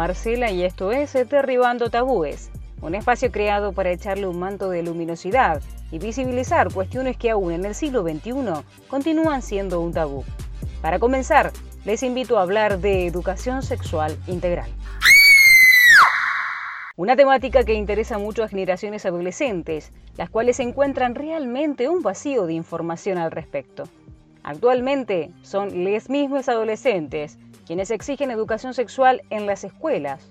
Marcela y esto es Derribando Tabúes, un espacio creado para echarle un manto de luminosidad y visibilizar cuestiones que aún en el siglo XXI continúan siendo un tabú. Para comenzar, les invito a hablar de educación sexual integral. Una temática que interesa mucho a generaciones adolescentes, las cuales encuentran realmente un vacío de información al respecto. Actualmente son les mismos adolescentes quienes exigen educación sexual en las escuelas.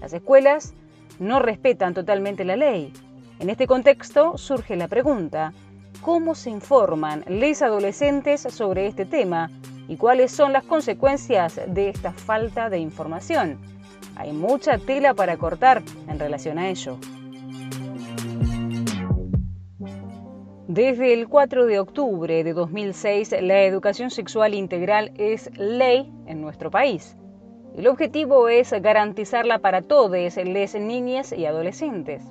Las escuelas no respetan totalmente la ley. En este contexto surge la pregunta, ¿cómo se informan los adolescentes sobre este tema y cuáles son las consecuencias de esta falta de información? Hay mucha tela para cortar en relación a ello. Desde el 4 de octubre de 2006, la educación sexual integral es ley en nuestro país. El objetivo es garantizarla para todos, les niñas y adolescentes.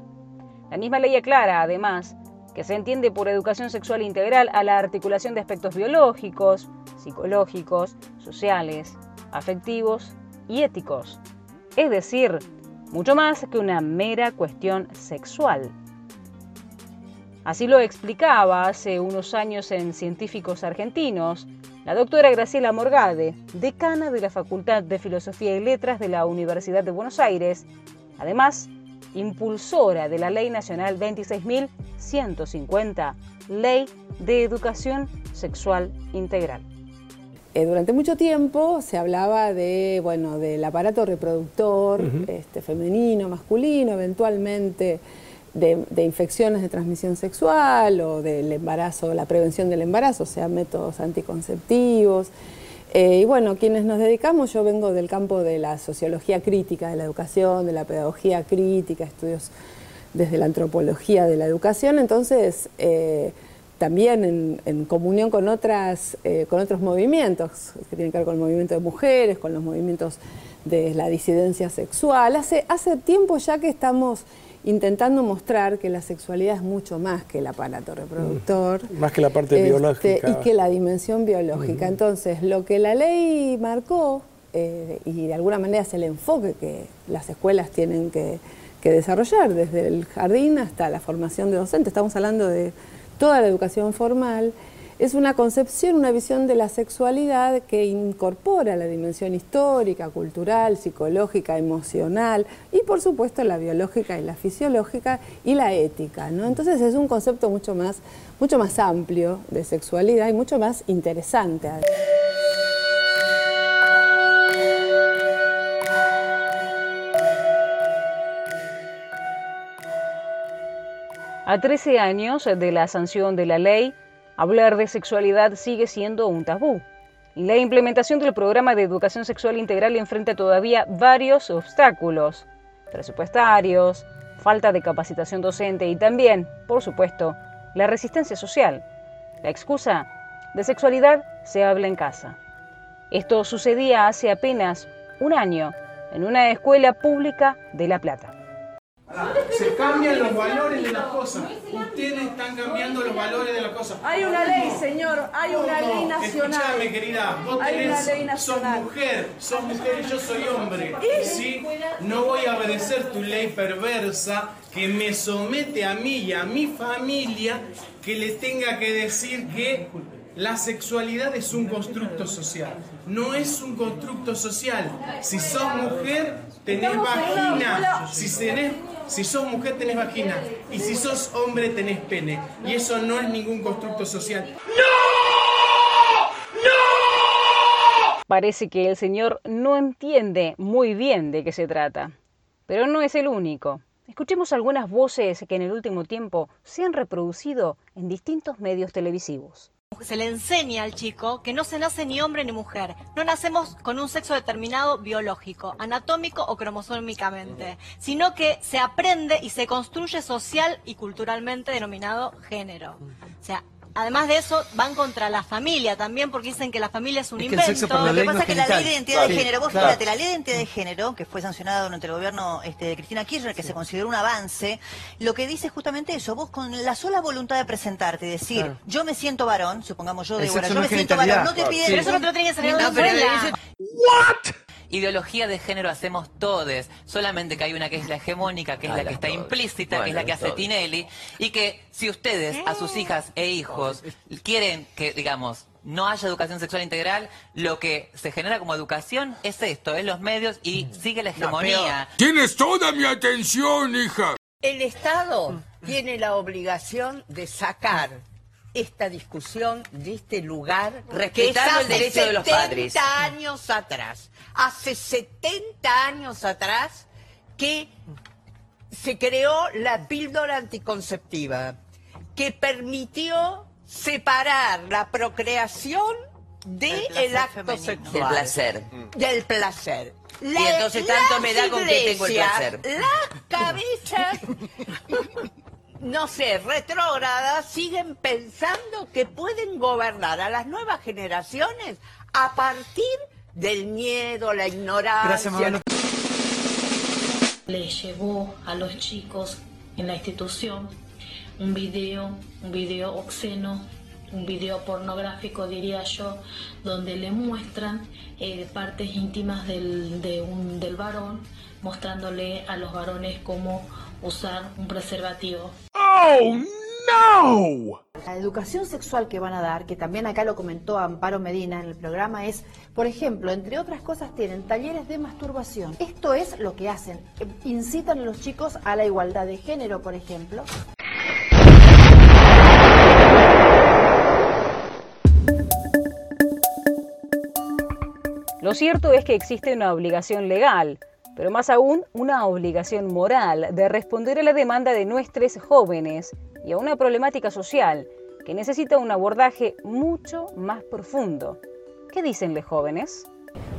La misma ley aclara, además, que se entiende por educación sexual integral a la articulación de aspectos biológicos, psicológicos, sociales, afectivos y éticos. Es decir, mucho más que una mera cuestión sexual. Así lo explicaba hace unos años en Científicos Argentinos la doctora Graciela Morgade, decana de la Facultad de Filosofía y Letras de la Universidad de Buenos Aires, además impulsora de la Ley Nacional 26.150, Ley de Educación Sexual Integral. Eh, durante mucho tiempo se hablaba de, bueno, del aparato reproductor este, femenino, masculino, eventualmente de, infecciones de transmisión sexual o del embarazo, la prevención del embarazo, o sea, métodos anticonceptivos. Eh, y bueno, quienes nos dedicamos, yo vengo del campo de la sociología crítica de la educación, de la pedagogía crítica, estudios desde la antropología de la educación, entonces eh, también en, comunión con, otras, eh, con otros movimientos que tienen que ver con el movimiento de mujeres, con los movimientos de la disidencia sexual. Hace, hace tiempo ya que estamos intentando mostrar que la sexualidad es mucho más que el aparato reproductor. Mm. Más que la parte este, biológica. Y que la dimensión biológica. Entonces, lo que la ley marcó, eh, y de alguna manera es el enfoque que las escuelas tienen que, que desarrollar, desde el jardín hasta la formación de docentes, estamos hablando de toda la educación formal, es una concepción, una visión de la sexualidad que incorpora la dimensión histórica, cultural, psicológica, emocional y por supuesto la biológica y la fisiológica y la ética. ¿no? Entonces es un concepto mucho más, mucho más amplio de sexualidad y mucho más interesante. A 13 años de la sanción de la ley, hablar de sexualidad sigue siendo un tabú. Y la implementación del programa de educación sexual integral enfrenta todavía varios obstáculos, presupuestarios, falta de capacitación docente y también, por supuesto, la resistencia social. La excusa de sexualidad se habla en casa. Esto sucedía hace apenas un año en una escuela pública de La Plata. Se cambian los valores de las cosas. Ustedes están cambiando los valores de las cosas. Hay una ley, señor. Hay una ley nacional. Escúchame, querida. Vos tenés, sos mujer. Sos mujer y yo soy hombre. ¿Sí? No voy a obedecer tu ley perversa que me somete a mí y a mi familia que le tenga que decir que la sexualidad es un constructo social. No es un constructo social. Si sos mujer, tenés vagina. Si, tenés, si sos mujer, tenés vagina. Y si sos hombre, tenés pene. Y eso no es ningún constructo social. ¡No! ¡No! Parece que el señor no entiende muy bien de qué se trata. Pero no es el único. Escuchemos algunas voces que en el último tiempo se han reproducido en distintos medios televisivos se le enseña al chico que no se nace ni hombre ni mujer. No nacemos con un sexo determinado biológico, anatómico o cromosómicamente, sino que se aprende y se construye social y culturalmente denominado género. O sea, Además de eso, van contra la familia también porque dicen que la familia es un invento. Lo que pasa es que la ley de identidad de género, vos fíjate, la ley de identidad de género, que fue sancionada durante el gobierno este, de Cristina Kirchner, que se consideró un avance, lo que dice justamente eso, vos con la sola voluntad de presentarte y decir, yo me siento varón, supongamos yo de yo me siento varón, no te piden... Pero eso no te lo tiene que salir de la. Ideología de género hacemos todos, solamente que hay una que es la hegemónica, que es la que está implícita, que es la que hace Tinelli, y que si ustedes a sus hijas e hijos quieren que, digamos, no haya educación sexual integral, lo que se genera como educación es esto, es los medios y sigue la hegemonía. Tienes toda mi atención, hija. El Estado tiene la obligación de sacar esta discusión de este lugar respetando el derecho de los padres. 70 años atrás, hace 70 años atrás que se creó la píldora anticonceptiva que permitió separar la procreación del acto sexual. Del placer. Del placer. y entonces tanto me da con que tengo el placer. Las cabezas no sé, retrógradas siguen pensando que pueden gobernar a las nuevas generaciones a partir del miedo, la ignorancia. Le llevó a los chicos en la institución un video, un video obsceno, un video pornográfico diría yo, donde le muestran eh, partes íntimas del, de un, del varón, mostrándole a los varones cómo usar un preservativo. ¡Oh, no! La educación sexual que van a dar, que también acá lo comentó Amparo Medina en el programa, es, por ejemplo, entre otras cosas, tienen talleres de masturbación. Esto es lo que hacen. Incitan a los chicos a la igualdad de género, por ejemplo. Lo cierto es que existe una obligación legal pero más aún una obligación moral de responder a la demanda de nuestros jóvenes y a una problemática social que necesita un abordaje mucho más profundo. ¿Qué dicen los jóvenes?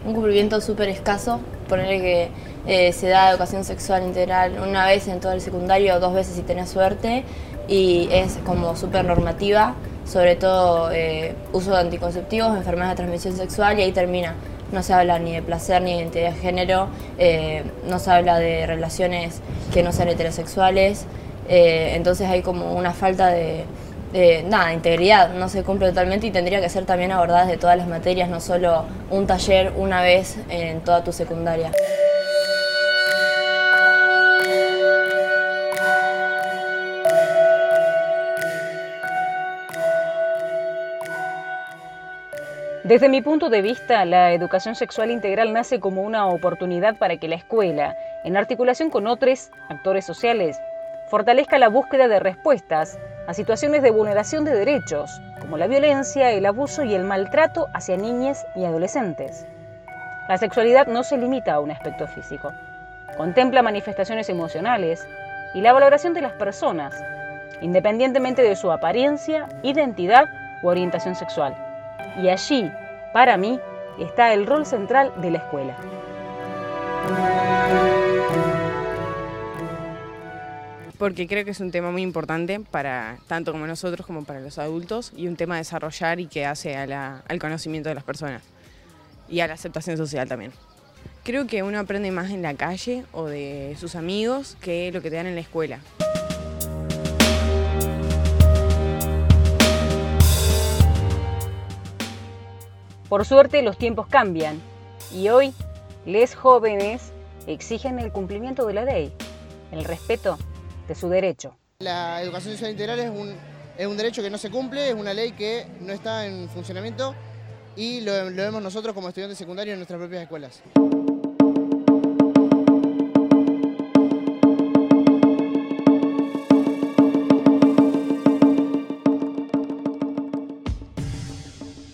Un cumplimiento súper escaso, ponerle que eh, se da educación sexual integral una vez en todo el secundario, dos veces si tenés suerte, y es como súper normativa, sobre todo eh, uso de anticonceptivos, enfermedades de transmisión sexual, y ahí termina no se habla ni de placer ni de identidad de género, eh, no se habla de relaciones que no sean heterosexuales, eh, entonces hay como una falta de, de, nada, integridad, no se cumple totalmente y tendría que ser también abordadas de todas las materias, no solo un taller una vez en toda tu secundaria. Desde mi punto de vista, la educación sexual integral nace como una oportunidad para que la escuela, en articulación con otros actores sociales, fortalezca la búsqueda de respuestas a situaciones de vulneración de derechos, como la violencia, el abuso y el maltrato hacia niñas y adolescentes. La sexualidad no se limita a un aspecto físico, contempla manifestaciones emocionales y la valoración de las personas, independientemente de su apariencia, identidad u orientación sexual. Y allí, para mí, está el rol central de la escuela. Porque creo que es un tema muy importante para tanto como nosotros como para los adultos y un tema a desarrollar y que hace al conocimiento de las personas y a la aceptación social también. Creo que uno aprende más en la calle o de sus amigos que lo que te dan en la escuela. Por suerte los tiempos cambian y hoy les jóvenes exigen el cumplimiento de la ley, el respeto de su derecho. La educación sexual integral es un, es un derecho que no se cumple, es una ley que no está en funcionamiento y lo, lo vemos nosotros como estudiantes secundarios en nuestras propias escuelas.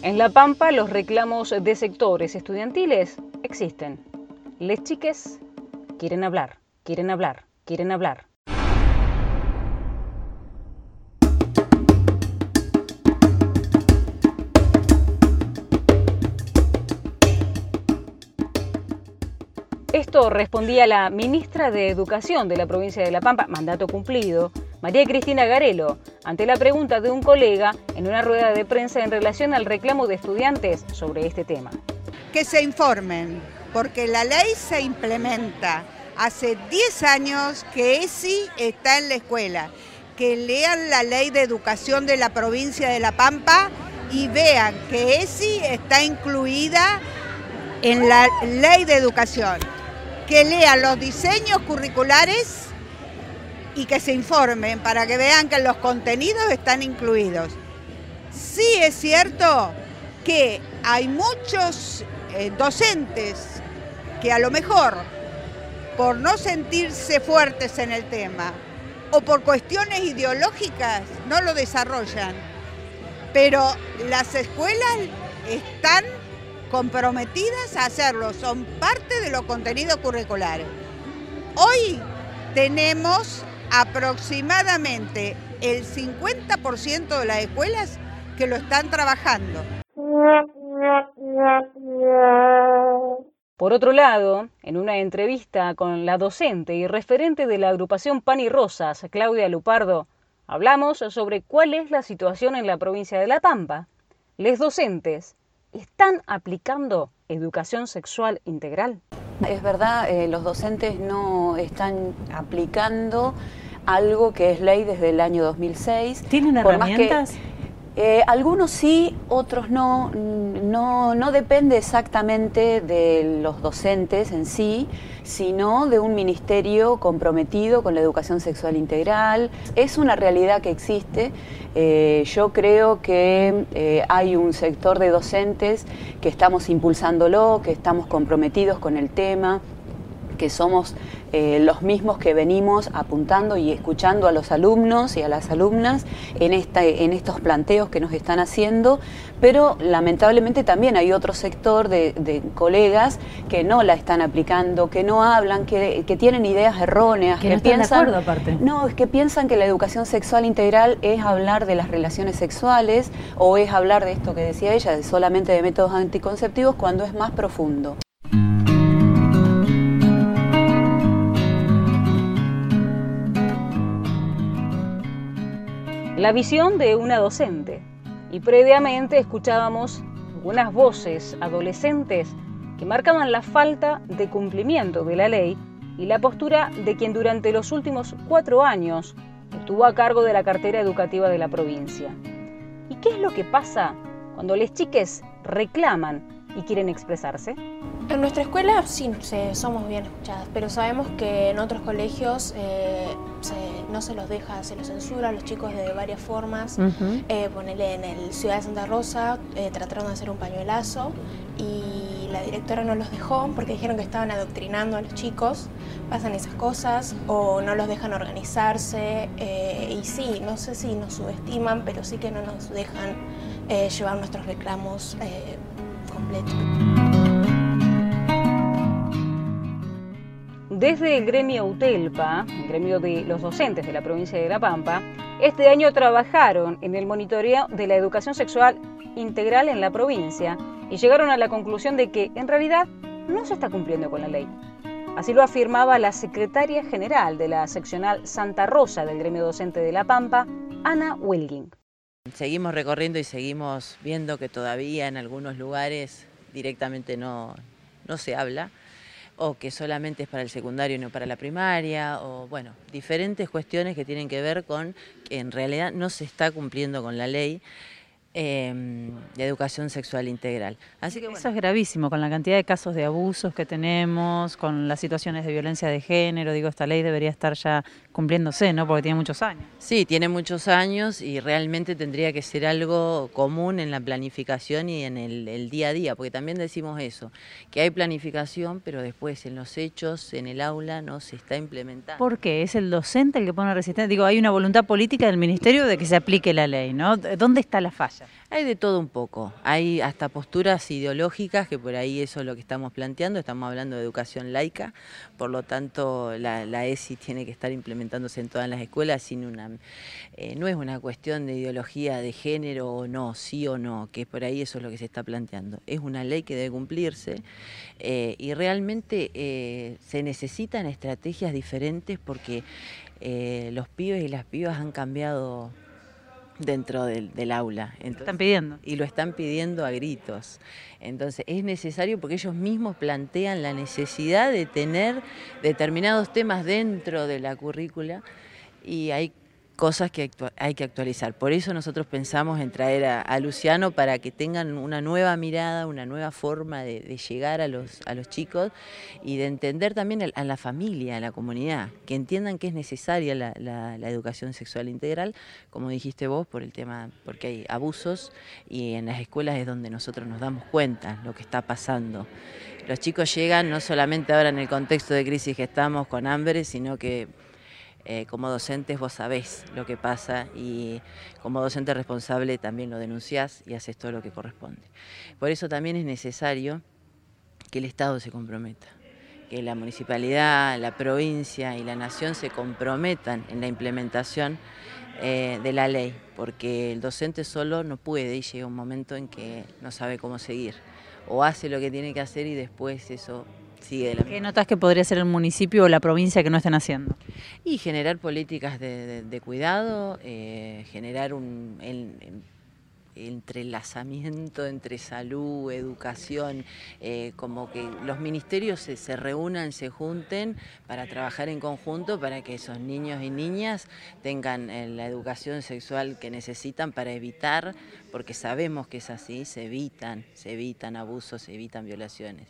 En La Pampa los reclamos de sectores estudiantiles existen. Les chiques quieren hablar, quieren hablar, quieren hablar. Esto respondía la ministra de Educación de la provincia de La Pampa, mandato cumplido, María Cristina Garelo, ante la pregunta de un colega en una rueda de prensa en relación al reclamo de estudiantes sobre este tema. Que se informen, porque la ley se implementa. Hace 10 años que ESI está en la escuela. Que lean la ley de educación de la provincia de La Pampa y vean que ESI está incluida en la ley de educación, que lean los diseños curriculares y que se informen para que vean que los contenidos están incluidos. Sí es cierto que hay muchos eh, docentes que a lo mejor por no sentirse fuertes en el tema o por cuestiones ideológicas no lo desarrollan, pero las escuelas están comprometidas a hacerlo, son parte de los contenidos curriculares. Hoy tenemos aproximadamente el 50% de las escuelas que lo están trabajando. Por otro lado, en una entrevista con la docente y referente de la agrupación Pan y Rosas, Claudia Lupardo, hablamos sobre cuál es la situación en la provincia de La Pampa. ¿Les docentes están aplicando educación sexual integral? Es verdad, eh, los docentes no están aplicando algo que es ley desde el año 2006. ¿Tienen herramientas? Eh, algunos sí, otros no. no. No depende exactamente de los docentes en sí, sino de un ministerio comprometido con la educación sexual integral. Es una realidad que existe. Eh, yo creo que eh, hay un sector de docentes que estamos impulsándolo, que estamos comprometidos con el tema que somos eh, los mismos que venimos apuntando y escuchando a los alumnos y a las alumnas en, esta, en estos planteos que nos están haciendo, pero lamentablemente también hay otro sector de, colegas que no la están aplicando, que no hablan, que, tienen ideas erróneas, que, no piensan, de acuerdo, aparte. No, es que piensan que la educación sexual integral es hablar de las relaciones sexuales o es hablar de esto que decía ella, solamente de métodos anticonceptivos, cuando es más profundo. La visión de una docente. Y previamente escuchábamos algunas voces adolescentes que marcaban la falta de cumplimiento de la ley y la postura de quien durante los últimos cuatro años estuvo a cargo de la cartera educativa de la provincia. ¿Y qué es lo que pasa cuando les chiques reclaman y quieren expresarse? En nuestra escuela sí somos bien escuchadas, pero sabemos que en otros colegios eh, no se los deja, se los censura a los chicos de varias formas. Eh, ponele en el Ciudad de Santa Rosa, eh, trataron de hacer un pañuelazo y la directora no los dejó porque dijeron que estaban adoctrinando a los chicos. Pasan esas cosas o no los dejan organizarse y sí, no sé si nos subestiman, pero sí que no nos dejan llevar nuestros reclamos Desde el gremio UTELPA, el gremio de los docentes de la provincia de La Pampa, este año trabajaron en el monitoreo de la educación sexual integral en la provincia y llegaron a la conclusión de que en realidad no se está cumpliendo con la ley. Así lo afirmaba la secretaria general de la seccional Santa Rosa del gremio docente de La Pampa, Ana Wilging. Seguimos recorriendo y seguimos viendo que todavía en algunos lugares directamente no, no se habla o que solamente es para el secundario y no para la primaria, o bueno, diferentes cuestiones que tienen que ver con que en realidad no se está cumpliendo con la ley Em, de educación sexual integral. Así que Eso es gravísimo, con la cantidad de casos de abusos que tenemos, con las situaciones de violencia de género, digo, esta ley debería estar ya cumpliéndose, ¿no? Porque tiene muchos años. Sí, tiene muchos años y realmente tendría que ser algo común en la planificación y en el, día a día, porque también decimos eso, que hay planificación, pero después en los hechos, en el aula, no se está implementando. ¿Por qué? ¿Es el docente el que pone resistencia? Digo, hay una voluntad política del Ministerio de que se aplique la ley, ¿no? ¿Dónde está la falla? Hay de todo un poco. Hay hasta posturas ideológicas, que por ahí eso es lo que estamos planteando. Estamos hablando de educación laica, por lo tanto la, ESI tiene que estar implementándose en todas las escuelas sin una... Eh, no es una cuestión de ideología de género o no, sí o no, que por ahí eso es lo que se está planteando. Es una ley que debe cumplirse eh, y realmente eh, se necesitan estrategias diferentes porque los pibes y las pibas han cambiado dentro del, aula. están pidiendo. Y lo están pidiendo a gritos. Entonces es necesario porque ellos mismos plantean la necesidad de tener determinados temas dentro de la currícula y hay cosas que hay que actualizar. Por eso nosotros pensamos en traer a, Luciano para que tengan una nueva mirada, una nueva forma de, llegar a los, a los chicos y de entender también a, la familia, a la comunidad, que entiendan que es necesaria la, educación sexual integral, como dijiste vos, por el tema, porque hay abusos y en las escuelas es donde nosotros nos damos cuenta lo que está pasando. Los chicos llegan no solamente ahora en el contexto de crisis que estamos con hambre, sino que eh, como docentes vos sabés lo que pasa y como docente responsable también lo denunciás y haces todo lo que corresponde. Por eso también es necesario que el Estado se comprometa, que la municipalidad, la provincia y la nación se comprometan en la implementación eh, de la ley, porque el docente solo no puede y llega un momento en que no sabe cómo seguir, o hace lo que tiene que hacer y después eso ¿Qué notas que podría ser el municipio o la provincia que no estén haciendo? Y generar políticas de, cuidado, eh, generar un entrelazamiento entre salud, educación, eh, como que los ministerios se, reúnan, se junten para trabajar en conjunto para que esos niños y niñas tengan eh, la educación sexual que necesitan para evitar, porque sabemos que es así, se evitan, se evitan abusos, se evitan violaciones.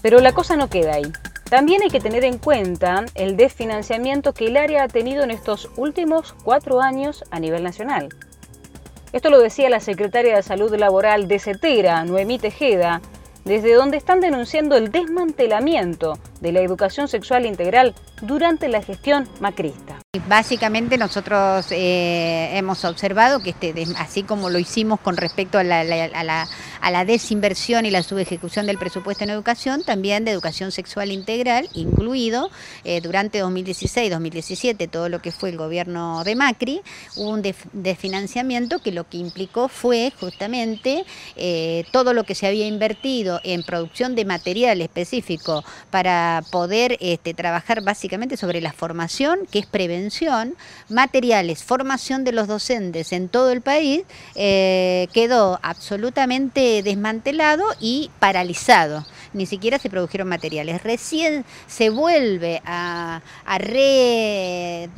Pero la cosa no queda ahí. También hay que tener en cuenta el desfinanciamiento que el área ha tenido en estos últimos cuatro años a nivel nacional. Esto lo decía la secretaria de Salud Laboral de CETERA, Noemí Tejeda, desde donde están denunciando el desmantelamiento de la educación sexual integral durante la gestión macrista. Básicamente nosotros eh, hemos observado que este, así como lo hicimos con respecto a la, desinversión y la subejecución del presupuesto en educación, también de educación sexual integral, incluido eh, durante 2016-2017, todo lo que fue el gobierno de Macri, hubo un desfinanciamiento que lo que implicó fue justamente eh, todo lo que se había invertido en producción de material específico para poder este, trabajar básicamente sobre la formación, que es prevención materiales, formación de los docentes en todo el país, eh, quedó absolutamente desmantelado y paralizado ni siquiera se produjeron materiales. Recién se vuelve a,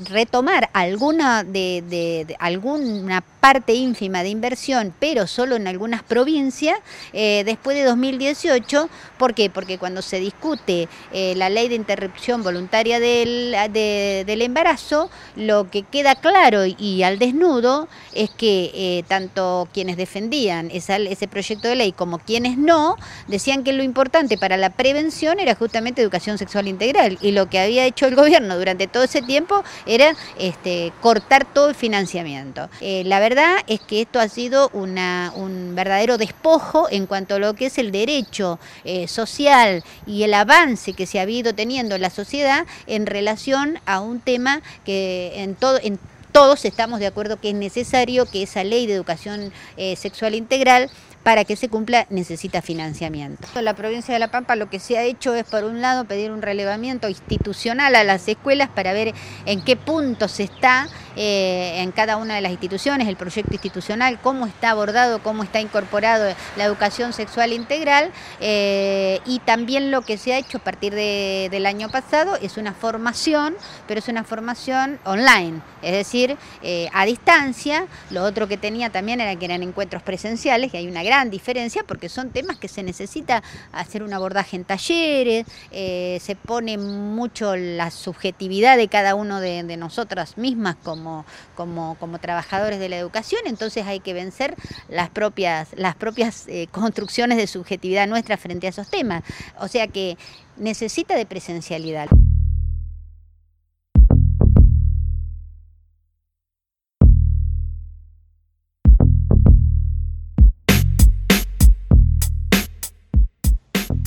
retomar alguna, de, alguna parte ínfima de inversión, pero solo en algunas provincias, eh, después de 2018. ¿Por qué? Porque cuando se discute eh, la ley de interrupción voluntaria del, del embarazo, lo que queda claro y al desnudo es que eh, tanto quienes defendían ese proyecto de ley como quienes no, decían que lo importante para la prevención era justamente educación sexual integral y lo que había hecho el gobierno durante todo ese tiempo era este, cortar todo el financiamiento. Eh, la verdad es que esto ha sido un verdadero despojo en cuanto a lo que es el derecho eh, social y el avance que se ha habido teniendo en la sociedad en relación a un tema que en todos estamos de acuerdo que es necesario que esa ley de educación eh, sexual integral para que se cumpla necesita financiamiento. La provincia de La Pampa lo que se ha hecho es, por un lado, pedir un relevamiento institucional a las escuelas para ver en qué punto se está eh, en cada una de las instituciones, el proyecto institucional, cómo está abordado, cómo está incorporado la educación sexual integral eh, y también lo que se ha hecho a partir del año pasado es una formación, pero es una formación online, es decir, eh, a distancia. Lo otro que tenía también era que eran encuentros presenciales y hay una gran diferencia porque son temas que se necesita hacer un abordaje en talleres, se pone mucho la subjetividad de cada uno de, nosotras mismas como, como, como, trabajadores de la educación, entonces hay que vencer las propias, las propias eh, construcciones de subjetividad nuestra frente a esos temas. O sea que necesita de presencialidad.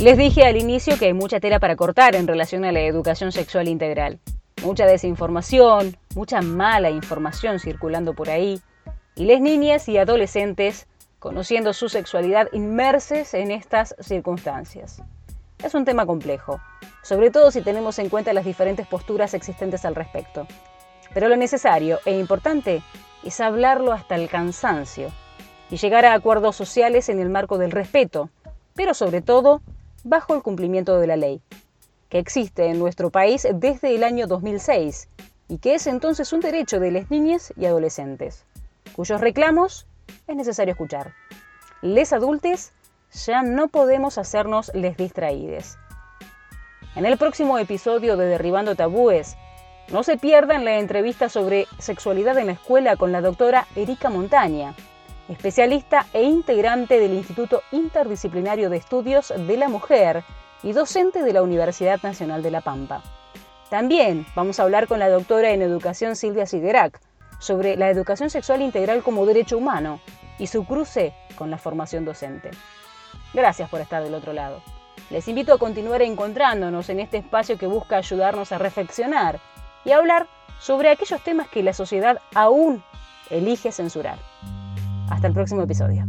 Les dije al inicio que hay mucha tela para cortar en relación a la educación sexual integral. Mucha desinformación, mucha mala información circulando por ahí. Y las niñas y adolescentes conociendo su sexualidad inmerses en estas circunstancias. Es un tema complejo, sobre todo si tenemos en cuenta las diferentes posturas existentes al respecto. Pero lo necesario e importante es hablarlo hasta el cansancio y llegar a acuerdos sociales en el marco del respeto, pero sobre todo bajo el cumplimiento de la ley, que existe en nuestro país desde el año 2006 y que es entonces un derecho de las niñas y adolescentes, cuyos reclamos es necesario escuchar. Les adultes ya no podemos hacernos les distraídes. En el próximo episodio de Derribando Tabúes, no se pierdan la entrevista sobre sexualidad en la escuela con la doctora Erika Montaña, especialista e integrante del Instituto Interdisciplinario de Estudios de la Mujer y docente de la Universidad Nacional de La Pampa. También vamos a hablar con la doctora en educación Silvia Siderac sobre la educación sexual integral como derecho humano y su cruce con la formación docente. Gracias por estar del otro lado. Les invito a continuar encontrándonos en este espacio que busca ayudarnos a reflexionar y hablar sobre aquellos temas que la sociedad aún elige censurar. Hasta el próximo episodio.